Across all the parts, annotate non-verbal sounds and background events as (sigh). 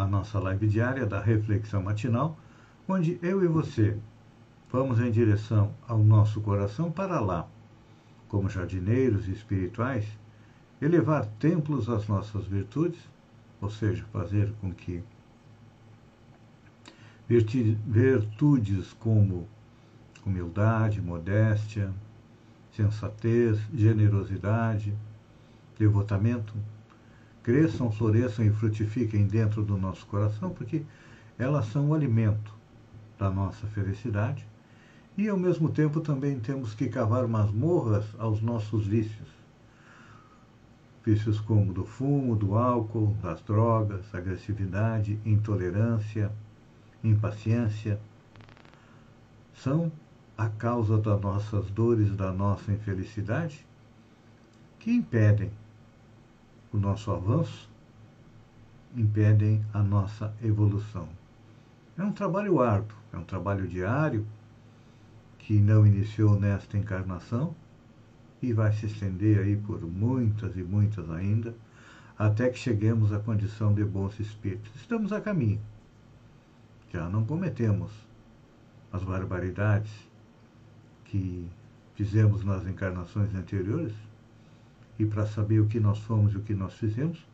à nossa live diária da Reflexão Matinal, onde eu e você vamos em direção ao nosso coração para lá, como jardineiros espirituais, elevar templos às nossas virtudes, ou seja, fazer com que virtudes como humildade, modéstia, sensatez, generosidade, devotamento, cresçam, floresçam e frutifiquem dentro do nosso coração, porque elas são o alimento da nossa felicidade e, ao mesmo tempo, também temos que cavar masmorras aos nossos vícios. Vícios como do fumo, do álcool, das drogas, agressividade, intolerância, impaciência, são a causa das nossas dores, da nossa infelicidade, que impedem o nosso avanço, impedem a nossa evolução. É um trabalho árduo, é um trabalho diário que não iniciou nesta encarnação e vai se estender aí por muitas e muitas ainda, até que cheguemos à condição de bons espíritos. Estamos a caminho. Já não cometemos as barbaridades que fizemos nas encarnações anteriores, e para saber o que nós fomos e o que nós fizemos,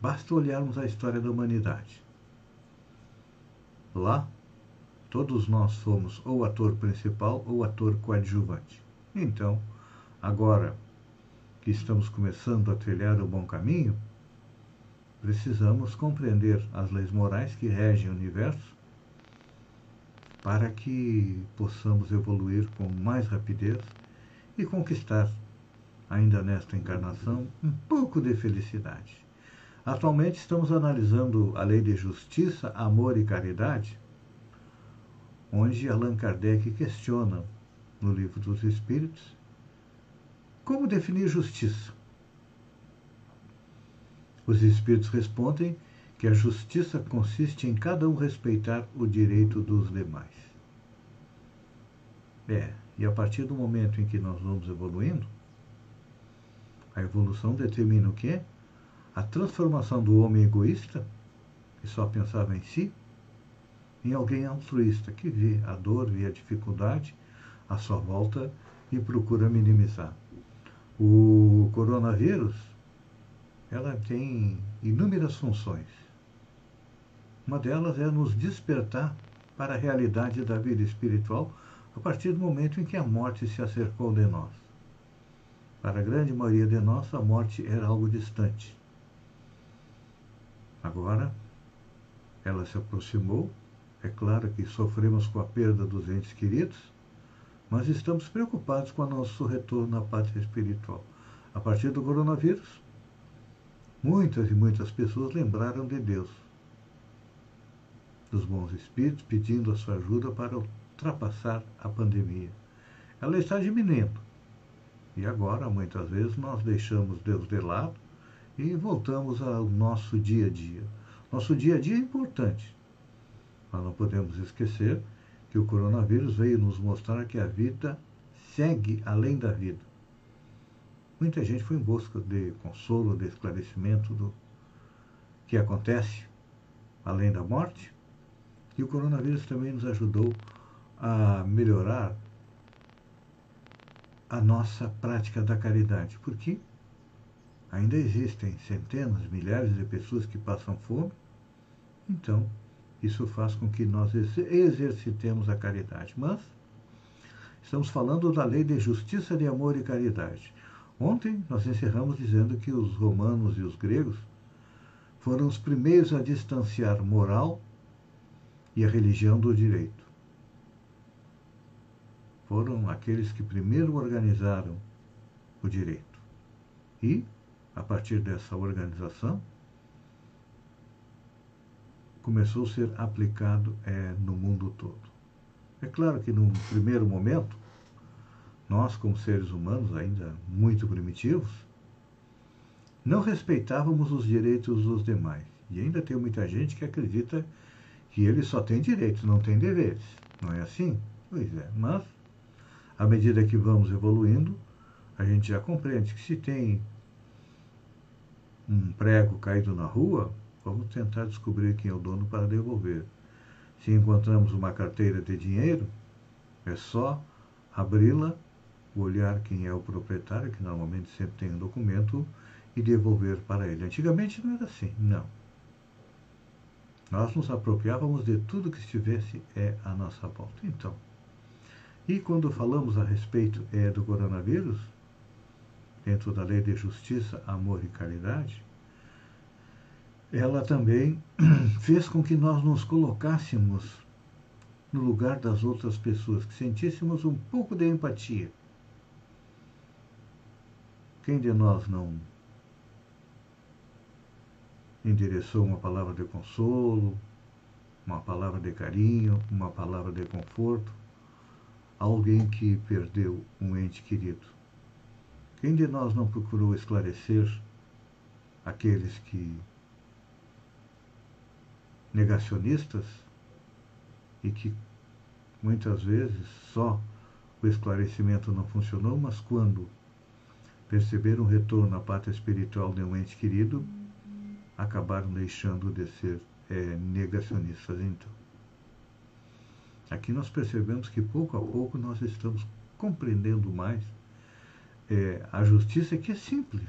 basta olharmos a história da humanidade. Lá, todos nós somos ou ator principal ou ator coadjuvante. Então, agora que estamos começando a trilhar o bom caminho, precisamos compreender as leis morais que regem o universo para que possamos evoluir com mais rapidez e conquistar ainda nesta encarnação, um pouco de felicidade. Atualmente estamos analisando a lei de justiça, amor e caridade, onde Allan Kardec questiona, no Livro dos Espíritos, como definir justiça. Os Espíritos respondem que a justiça consiste em cada um respeitar o direito dos demais. É, e a partir do momento em que nós vamos evoluindo, a evolução determina o quê? A transformação do homem egoísta, que só pensava em si, em alguém altruísta, que vê a dor, vê a dificuldade à sua volta e procura minimizar. O coronavírus, ela tem inúmeras funções. Uma delas é nos despertar para a realidade da vida espiritual a partir do momento em que a morte se acercou de nós. Para a grande maioria de nós, a morte era algo distante. Agora, ela se aproximou. É claro que sofremos com a perda dos entes queridos, mas estamos preocupados com o nosso retorno à pátria espiritual. A partir do coronavírus, muitas e muitas pessoas lembraram de Deus, dos bons espíritos, pedindo a sua ajuda para ultrapassar a pandemia. Ela está diminuindo e agora, muitas vezes, nós deixamos Deus de lado e voltamos ao nosso dia a dia. Nosso dia a dia é importante, mas não podemos esquecer que o coronavírus veio nos mostrar que a vida segue além da vida. Muita gente foi em busca de consolo, de esclarecimento do que acontece além da morte, e o coronavírus também nos ajudou a melhorar a nossa prática da caridade, porque ainda existem centenas, milhares de pessoas que passam fome, então isso faz com que nós exercitemos a caridade. Mas estamos falando da lei de justiça, de amor e caridade. Ontem nós encerramos dizendo que os romanos e os gregos foram os primeiros a distanciar moral e a religião do direito foram aqueles que primeiro organizaram o direito. E, a partir dessa organização, começou a ser aplicado é, no mundo todo. É claro que, num primeiro momento, nós, como seres humanos ainda muito primitivos, não respeitávamos os direitos dos demais. E ainda tem muita gente que acredita que ele só tem direitos, não tem deveres. Não é assim? Pois é. Mas, à medida que vamos evoluindo, a gente já compreende que se tem um prego caído na rua, vamos tentar descobrir quem é o dono para devolver. Se encontramos uma carteira de dinheiro, é só abri-la, olhar quem é o proprietário, que normalmente sempre tem um documento, e devolver para ele. Antigamente não era assim, não. Nós nos apropriávamos de tudo que estivesse é, à nossa volta. Então, e quando falamos a respeito é, do coronavírus, dentro da lei de justiça, amor e caridade, ela também (clears throat) fez com que nós nos colocássemos no lugar das outras pessoas, que sentíssemos um pouco de empatia. Quem de nós não endereçou uma palavra de consolo, uma palavra de carinho, uma palavra de conforto alguém que perdeu um ente querido? Quem de nós não procurou esclarecer aqueles que negacionistas e que muitas vezes só o esclarecimento não funcionou, mas quando perceberam o retorno à pátria espiritual de um ente querido, acabaram deixando de ser é, negacionistas. Então, aqui nós percebemos que pouco a pouco nós estamos compreendendo mais é, a justiça que é simples.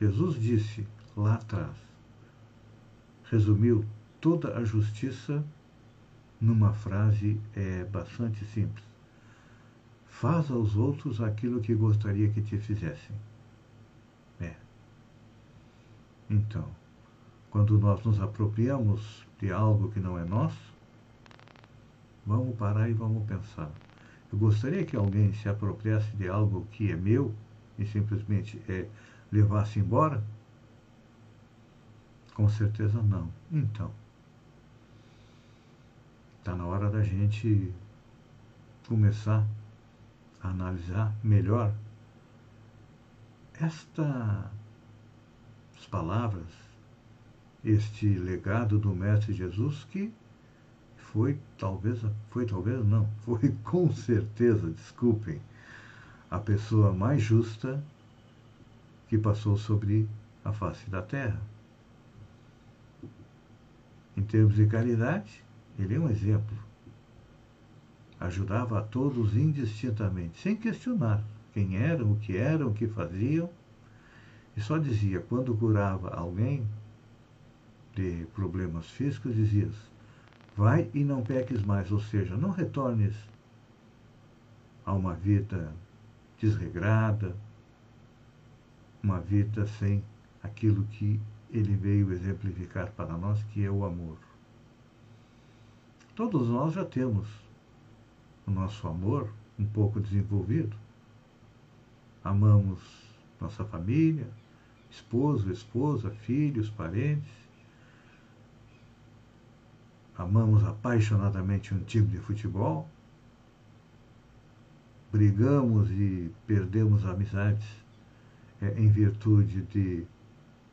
Jesus disse lá atrás, resumiu toda a justiça numa frase é, bastante simples. Faz aos outros aquilo que gostaria que te fizessem. É. Então, quando nós nos apropriamos de algo que não é nosso, vamos parar e vamos pensar. Eu gostaria que alguém se apropriasse de algo que é meu e simplesmente é, levasse embora? Com certeza não. Então, está na hora da gente começar a analisar melhor estas palavras, este legado do Mestre Jesus que foi talvez, foi talvez não, (laughs) foi com certeza, desculpem, a pessoa mais justa que passou sobre a face da terra. Em termos de caridade, ele é um exemplo. Ajudava a todos indistintamente, sem questionar quem eram, o que eram, o que faziam, e só dizia, quando curava alguém de problemas físicos, dizia Vai e não peques mais, ou seja, não retornes a uma vida desregrada, uma vida sem aquilo que ele veio exemplificar para nós, que é o amor. Todos nós já temos o nosso amor um pouco desenvolvido. Amamos nossa família, esposo, esposa, filhos, parentes amamos apaixonadamente um time de futebol, brigamos e perdemos amizades é, em virtude de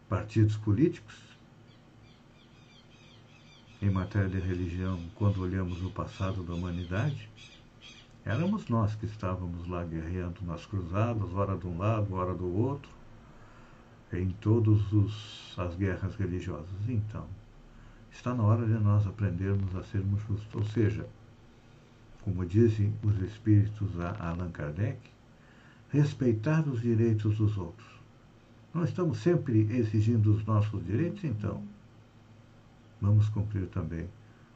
partidos políticos. Em matéria de religião, quando olhamos o passado da humanidade, éramos nós que estávamos lá guerreando nas cruzadas, hora de um lado, hora do outro, em todas as guerras religiosas. Então, Está na hora de nós aprendermos a sermos justos. Ou seja, como dizem os espíritos a Allan Kardec, respeitar os direitos dos outros. Não estamos sempre exigindo os nossos direitos, então vamos cumprir também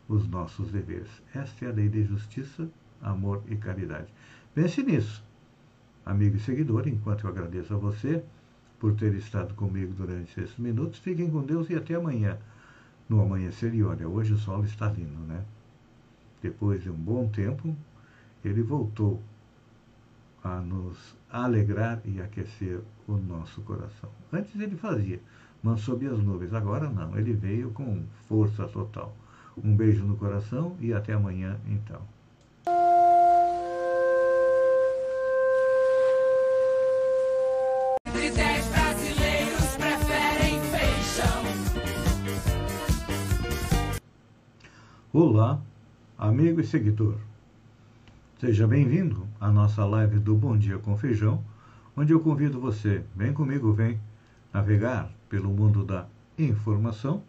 os nossos deveres. Esta é a lei de justiça, amor e caridade. Pense nisso, amigo e seguidor, enquanto eu agradeço a você por ter estado comigo durante esses minutos. Fiquem com Deus e até amanhã no amanhecer e olha, hoje o sol está lindo, né? Depois de um bom tempo, ele voltou a nos alegrar e aquecer o nosso coração. Antes ele fazia, mas sob as nuvens. Agora não, ele veio com força total. Um beijo no coração e até amanhã, então. Olá, amigo e seguidor. Seja bem-vindo à nossa live do Bom Dia com Feijão, onde eu convido você, vem comigo, vem navegar pelo mundo da informação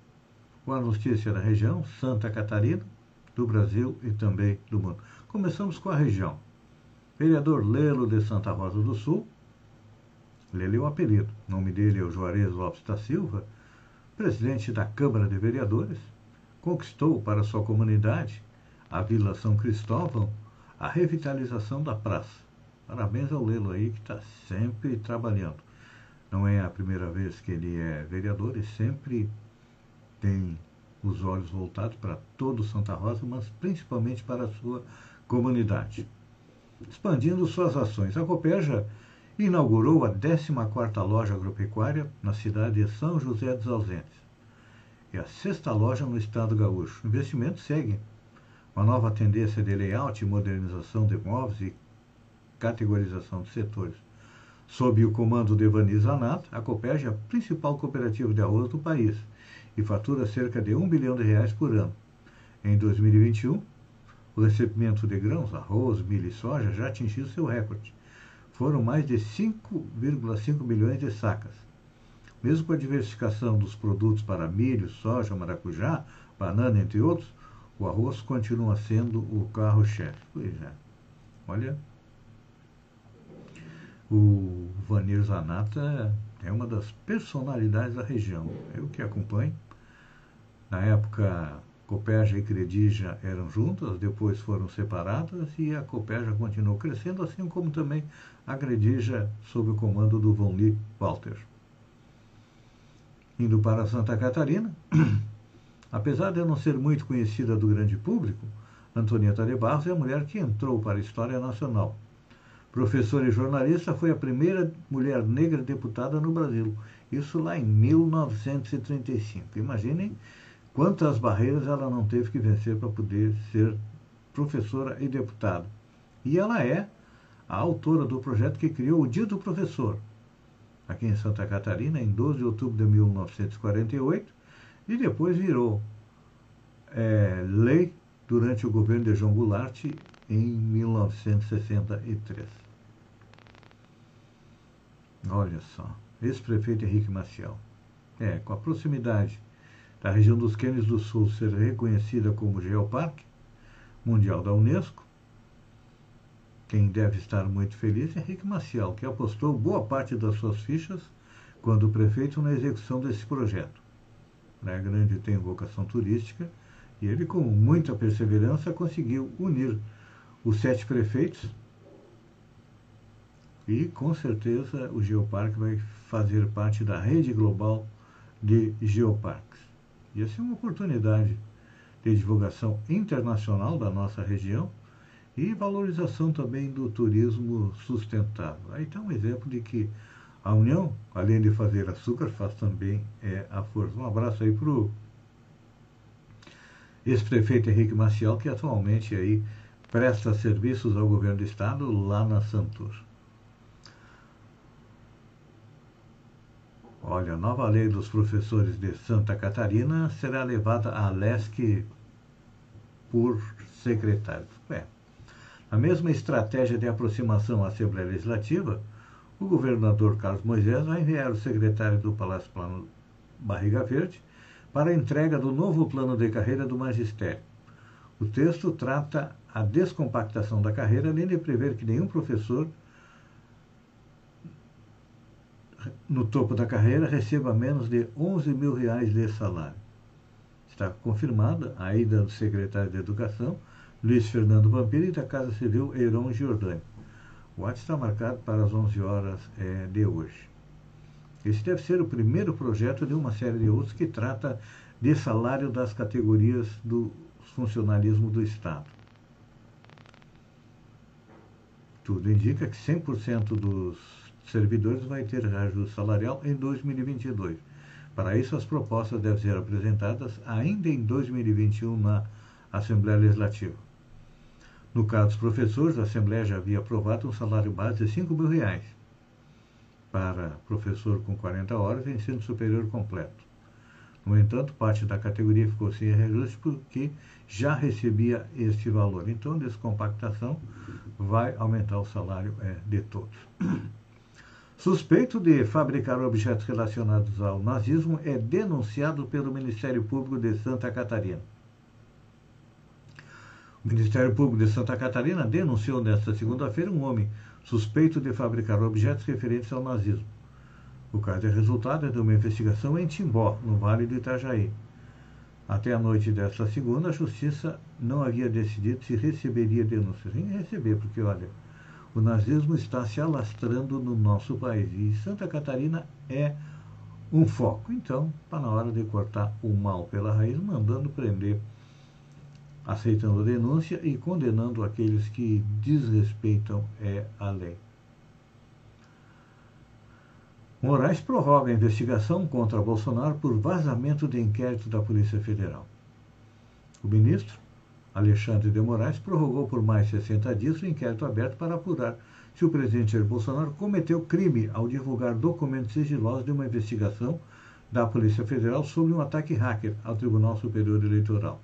com a notícia da região Santa Catarina, do Brasil e também do mundo. Começamos com a região. Vereador Lelo de Santa Rosa do Sul, Lelo é o apelido, o nome dele é o Juarez Lopes da Silva, presidente da Câmara de Vereadores, conquistou para sua comunidade, a Vila São Cristóvão, a revitalização da praça. Parabéns ao Lelo aí que está sempre trabalhando. Não é a primeira vez que ele é vereador e sempre tem os olhos voltados para todo Santa Rosa, mas principalmente para a sua comunidade. Expandindo suas ações, a Copeja inaugurou a 14ª loja agropecuária na cidade de São José dos Ausentes. É a sexta loja no estado gaúcho. O investimento segue uma nova tendência de layout e modernização de móveis e categorização de setores. Sob o comando de Evani Zanat, a Copérgia é a principal cooperativa de arroz do país e fatura cerca de 1 bilhão de reais por ano. Em 2021, o recebimento de grãos, arroz, milho e soja já atingiu seu recorde. Foram mais de 5,5 milhões de sacas. Mesmo com a diversificação dos produtos para milho, soja, maracujá, banana, entre outros, o arroz continua sendo o carro-chefe. Pois é. Olha, o Vanir Zanata é uma das personalidades da região. Eu que acompanho. Na época, Copérgia e Credija eram juntas, depois foram separadas e a Copérgia continuou crescendo, assim como também a Credija sob o comando do Von Lee Walter. Indo para Santa Catarina, (clears throat) Apesar de não ser muito conhecida do grande público, Antonieta de Barros é a mulher que entrou para a história nacional. Professora e jornalista, foi a primeira mulher negra deputada no Brasil. Isso lá em 1935. Imaginem quantas barreiras ela não teve que vencer para poder ser professora e deputada. E ela é a autora do projeto que criou o Dia do Professor, aqui em Santa Catarina, em 12 de outubro de 1948, e depois virou é, lei durante o governo de João Goulart em 1963. Olha só, ex-prefeito Henrique Maciel. É, com a proximidade da região dos Quênios do Sul ser reconhecida como Geoparque Mundial da Unesco, quem deve estar muito feliz é Henrique Maciel, que apostou boa parte das suas fichas quando prefeito na execução desse projeto. Praia Grande tem vocação turística e ele, com muita perseverança, conseguiu unir os sete prefeitos e, com certeza, o Geoparque vai fazer parte da rede global de geoparques. E essa é uma oportunidade de divulgação internacional da nossa região e valorização também do turismo sustentável. Aí está um exemplo de que a união, além de fazer açúcar, faz também é, a força. Um abraço aí para o ex-prefeito Henrique Maciel, que atualmente aí presta serviços ao governo do estado lá na Santur. Olha, a nova lei dos professores de Santa Catarina será levada à LESC por secretários. É. A mesma estratégia de aproximação à Assembleia Legislativa o governador Carlos Moisés vai enviar o secretário do Palácio Plano Barriga Verde para a entrega do novo plano de carreira do magistério. O texto trata a descompactação da carreira, além de prever que nenhum professor no topo da carreira receba menos de 11 mil reais de salário. Está confirmada a ida do secretário de Educação, Luiz Fernando Vampiro, e da Casa Civil, Heron Giordani. O ato está marcado para as 11 horas é, de hoje. Esse deve ser o primeiro projeto de uma série de outros que trata de salário das categorias do funcionalismo do Estado. tudo indica que 100% dos servidores vai ter reajuste salarial em 2022. Para isso, as propostas devem ser apresentadas ainda em 2021 na Assembleia Legislativa. No caso dos professores, a Assembleia já havia aprovado um salário base de 5 mil reais para professor com 40 horas em ensino superior completo. No entanto, parte da categoria ficou sem reajuste porque já recebia este valor. Então, descompactação vai aumentar o salário é, de todos. (clears throat) Suspeito de fabricar objetos relacionados ao nazismo é denunciado pelo Ministério Público de Santa Catarina. O Ministério Público de Santa Catarina denunciou nesta segunda-feira um homem suspeito de fabricar objetos referentes ao nazismo. O caso é resultado de uma investigação em Timbó, no Vale do Itajaí. Até a noite desta segunda, a Justiça não havia decidido se receberia denúncias. Nem receber, porque, olha, o nazismo está se alastrando no nosso país e Santa Catarina é um foco. Então, está na hora de cortar o mal pela raiz, mandando prender, aceitando a denúncia e condenando aqueles que desrespeitam é, a lei. Moraes prorroga a investigação contra Bolsonaro por vazamento de inquérito da Polícia Federal. O ministro Alexandre de Moraes prorrogou por mais 60 dias o inquérito aberto para apurar se o presidente Jair Bolsonaro cometeu crime ao divulgar documentos sigilosos de uma investigação da Polícia Federal sobre um ataque hacker ao Tribunal Superior Eleitoral.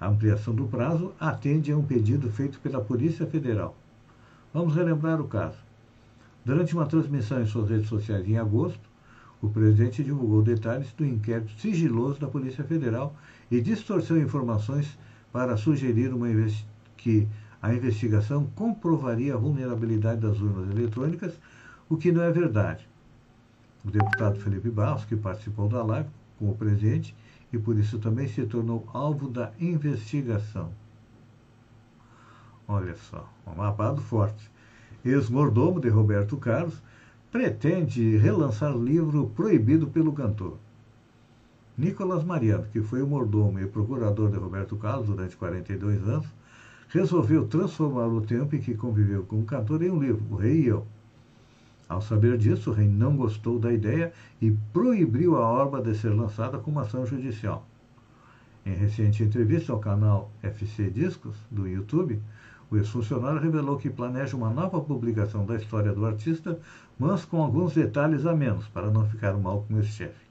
A ampliação do prazo atende a um pedido feito pela Polícia Federal. Vamos relembrar o caso. Durante uma transmissão em suas redes sociais em agosto, o presidente divulgou detalhes do inquérito sigiloso da Polícia Federal e distorceu informações para sugerir uma que a investigação comprovaria a vulnerabilidade das urnas eletrônicas, o que não é verdade. O deputado Felipe Barros, que participou da live com o presidente e por isso também se tornou alvo da investigação. Olha só, um babado forte. Ex-mordomo de Roberto Carlos pretende relançar livro proibido pelo cantor. Nicolas Mariano, que foi o mordomo e procurador de Roberto Carlos durante 42 anos, resolveu transformar o tempo em que conviveu com o cantor em um livro, O Rei e Eu. Ao saber disso, o rei não gostou da ideia e proibiu a obra de ser lançada com uma ação judicial. Em recente entrevista ao canal FC Discos, do YouTube, o ex-funcionário revelou que planeja uma nova publicação da história do artista, mas com alguns detalhes a menos, para não ficar mal com esse chefe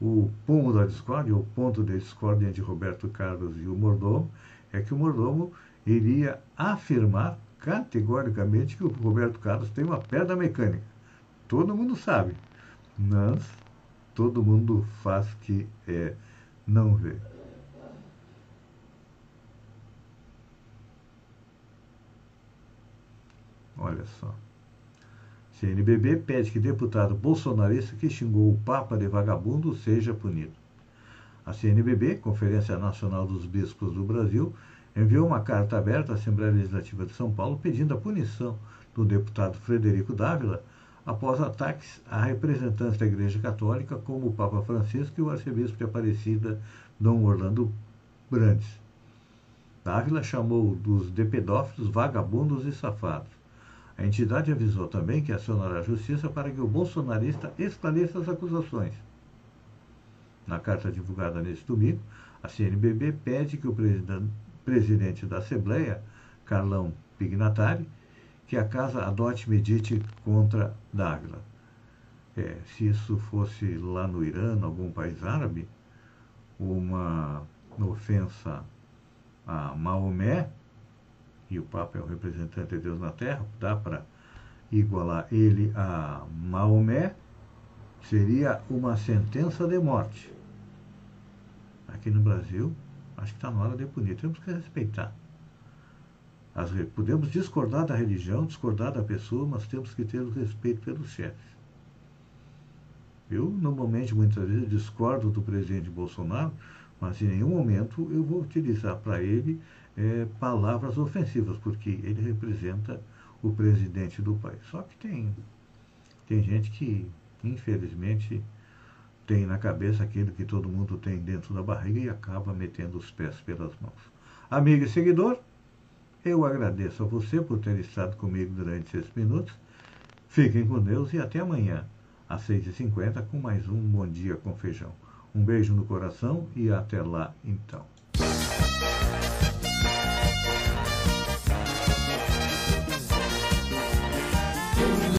o pomo da discórdia, o ponto de discórdia entre Roberto Carlos e o mordomo, é que o mordomo iria afirmar categoricamente que o Roberto Carlos tem uma pedra mecânica. Todo mundo sabe, mas todo mundo faz que é, não vê. Olha só. CNBB pede que deputado bolsonarista que xingou o Papa de vagabundo seja punido. A CNBB, Conferência Nacional dos Bispos do Brasil, enviou uma carta aberta à Assembleia Legislativa de São Paulo pedindo a punição do deputado Frederico Dávila após ataques a representantes da Igreja Católica como o Papa Francisco e o arcebispo de Aparecida, Dom Orlando Brandes. Dávila chamou dos de pedófilos vagabundos e safados. A entidade avisou também que acionará a justiça para que o bolsonarista esclareça as acusações. Na carta divulgada neste domingo, a CNBB pede que o presidente da Assembleia, Carlão Pignatari, que a casa adote medite contra Dávila. É, se isso fosse lá no Irã, em algum país árabe, uma ofensa a Maomé, e o Papa é o representante de Deus na Terra, dá para igualar ele a Maomé, seria uma sentença de morte. Aqui no Brasil, acho que está na hora de punir. Temos que respeitar. As, podemos discordar da religião, discordar da pessoa, mas temos que ter o respeito pelos chefes. Eu, normalmente, muitas vezes, discordo do presidente Bolsonaro, mas em nenhum momento eu vou utilizar para ele é, palavras ofensivas, porque ele representa o presidente do país. Só que tem, tem gente que, infelizmente, tem na cabeça aquilo que todo mundo tem dentro da barriga e acaba metendo os pés pelas mãos. Amigo e seguidor, Eu agradeço a você por ter estado comigo durante esses minutos. Fiquem com Deus e até amanhã, às 6h50, com mais um Bom Dia com Feijão. Um beijo no coração e até lá, então.